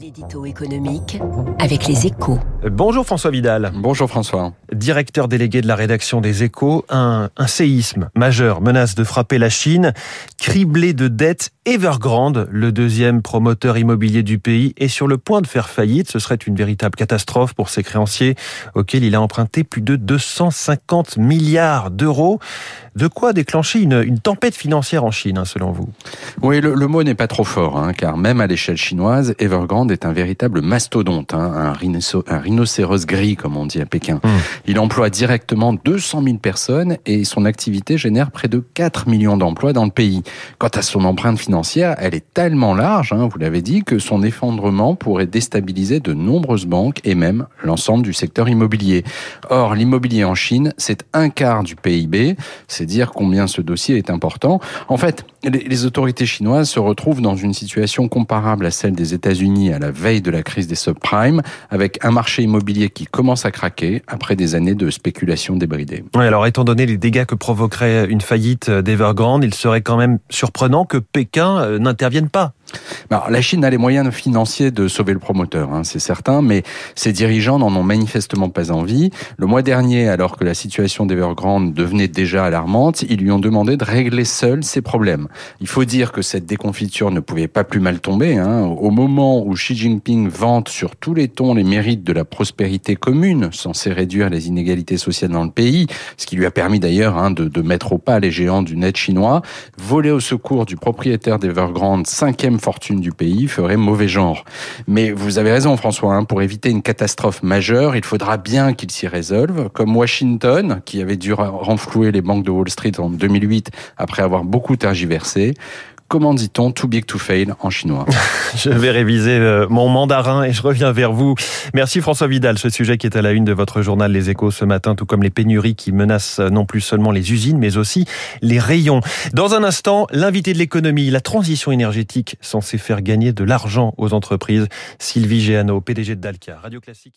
L'édito économique avec les échos. Bonjour François Vidal. Bonjour François. Directeur délégué de la rédaction des échos, un, un séisme majeur menace de frapper la Chine. Criblé de dettes, Evergrande, le deuxième promoteur immobilier du pays, est sur le point de faire faillite. Ce serait une véritable catastrophe pour ses créanciers auxquels il a emprunté plus de 250 milliards d'euros. De quoi déclencher une, une tempête financière en Chine, hein, selon vous? Oui, le, le mot n'est pas trop fort, hein, car même à l'échelle chinoise, Evergrande est un véritable mastodonte, hein, un, rhinoc un, rhinocéros gris, comme on dit à Pékin. Mmh. Il emploie directement 200 000 personnes et son activité génère près de 4 millions d'emplois dans le pays. Quant à son empreinte financière, elle est tellement large, hein, vous l'avez dit, que son effondrement pourrait déstabiliser de nombreuses banques et même l'ensemble du secteur immobilier. Or, l'immobilier en Chine, c'est un quart du PIB, c'est dire combien ce dossier est important. En fait, les autorités chinoises se retrouvent dans une situation comparable à celle des États-Unis à la veille de la crise des subprimes, avec un marché immobilier qui commence à craquer après des années de spéculation débridée. Oui, alors étant donné les dégâts que provoquerait une faillite d'Evergrande, il serait quand même surprenant que Pékin euh, n'intervienne pas. La Chine a les moyens financiers de sauver le promoteur, hein, c'est certain, mais ses dirigeants n'en ont manifestement pas envie. Le mois dernier, alors que la situation d'Evergrande devenait déjà alarmante, ils lui ont demandé de régler seul ses problèmes. Il faut dire que cette déconfiture ne pouvait pas plus mal tomber. Hein. Au moment où Xi Jinping vante sur tous les tons les mérites de la prospérité commune, censée réduire les inégalités sociales dans le pays, ce qui lui a permis d'ailleurs hein, de, de mettre au pas les géants du net chinois, voler au secours du propriétaire d'Evergrande, cinquième fortune du pays ferait mauvais genre. Mais vous avez raison François, hein, pour éviter une catastrophe majeure, il faudra bien qu'il s'y résolve, comme Washington, qui avait dû renflouer les banques de Wall Street en 2008 après avoir beaucoup tergiversé. Comment dit-on too big to fail en chinois? Je vais réviser euh, mon mandarin et je reviens vers vous. Merci François Vidal. Ce sujet qui est à la une de votre journal Les Échos ce matin, tout comme les pénuries qui menacent non plus seulement les usines, mais aussi les rayons. Dans un instant, l'invité de l'économie, la transition énergétique censée faire gagner de l'argent aux entreprises. Sylvie Géano, PDG de Dalkia. Radio Classique.